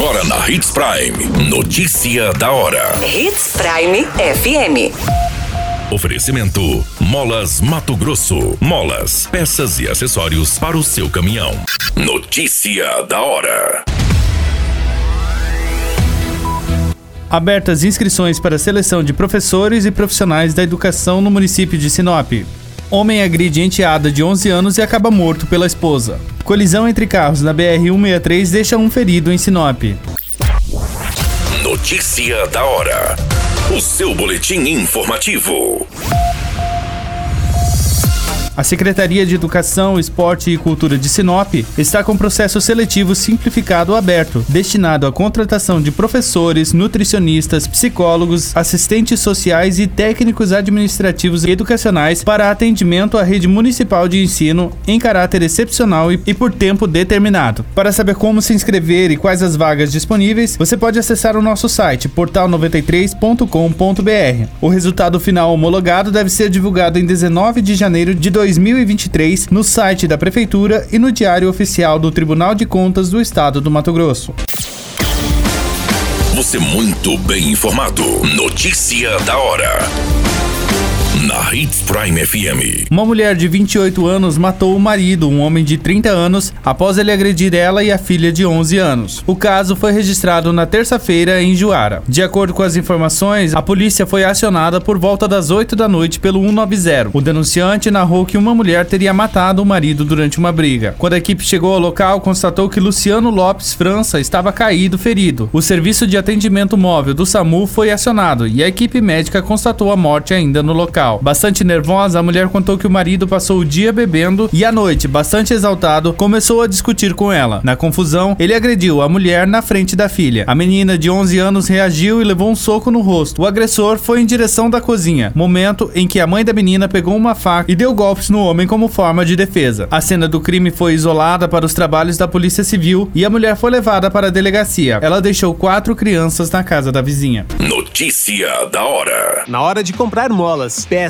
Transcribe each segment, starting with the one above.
Agora na Hits Prime. Notícia da hora. Hits Prime FM. Oferecimento: Molas Mato Grosso. Molas, peças e acessórios para o seu caminhão. Notícia da hora. Abertas inscrições para a seleção de professores e profissionais da educação no município de Sinop. Homem agride enteada de 11 anos e acaba morto pela esposa. Colisão entre carros na BR-163 deixa um ferido em Sinop. Notícia da hora. O seu boletim informativo. A Secretaria de Educação, Esporte e Cultura de Sinop está com processo seletivo simplificado aberto, destinado à contratação de professores, nutricionistas, psicólogos, assistentes sociais e técnicos administrativos e educacionais para atendimento à rede municipal de ensino em caráter excepcional e por tempo determinado. Para saber como se inscrever e quais as vagas disponíveis, você pode acessar o nosso site portal93.com.br. O resultado final homologado deve ser divulgado em 19 de janeiro de 2020. 2023 no site da Prefeitura e no Diário Oficial do Tribunal de Contas do Estado do Mato Grosso. Você muito bem informado. Notícia da hora na Hits Prime FM. Uma mulher de 28 anos matou o marido, um homem de 30 anos, após ele agredir ela e a filha de 11 anos. O caso foi registrado na terça-feira em Juara. De acordo com as informações, a polícia foi acionada por volta das 8 da noite pelo 190. O denunciante narrou que uma mulher teria matado o marido durante uma briga. Quando a equipe chegou ao local, constatou que Luciano Lopes França estava caído ferido. O serviço de atendimento móvel do SAMU foi acionado e a equipe médica constatou a morte ainda no local. Bastante nervosa, a mulher contou que o marido passou o dia bebendo e à noite, bastante exaltado, começou a discutir com ela. Na confusão, ele agrediu a mulher na frente da filha. A menina de 11 anos reagiu e levou um soco no rosto. O agressor foi em direção da cozinha, momento em que a mãe da menina pegou uma faca e deu golpes no homem como forma de defesa. A cena do crime foi isolada para os trabalhos da Polícia Civil e a mulher foi levada para a delegacia. Ela deixou quatro crianças na casa da vizinha. Notícia da hora. Na hora de comprar molas, peças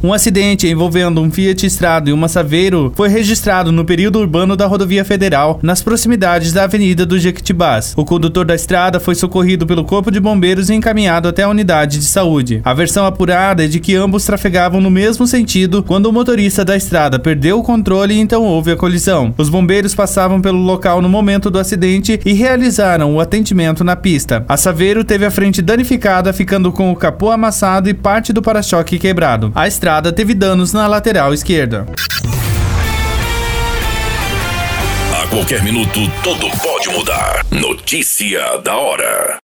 Um acidente envolvendo um Fiat Strada e uma Saveiro foi registrado no período urbano da rodovia federal, nas proximidades da Avenida do Jequitibás. O condutor da estrada foi socorrido pelo Corpo de Bombeiros e encaminhado até a unidade de saúde. A versão apurada é de que ambos trafegavam no mesmo sentido quando o motorista da estrada perdeu o controle e então houve a colisão. Os bombeiros passavam pelo local no momento do acidente e realizaram o atendimento na pista. A Saveiro teve a frente danificada, ficando com o capô amassado e parte do para-choque quebrado. A estrada estrada teve danos na lateral esquerda. A qualquer minuto, tudo pode mudar. Notícia da hora.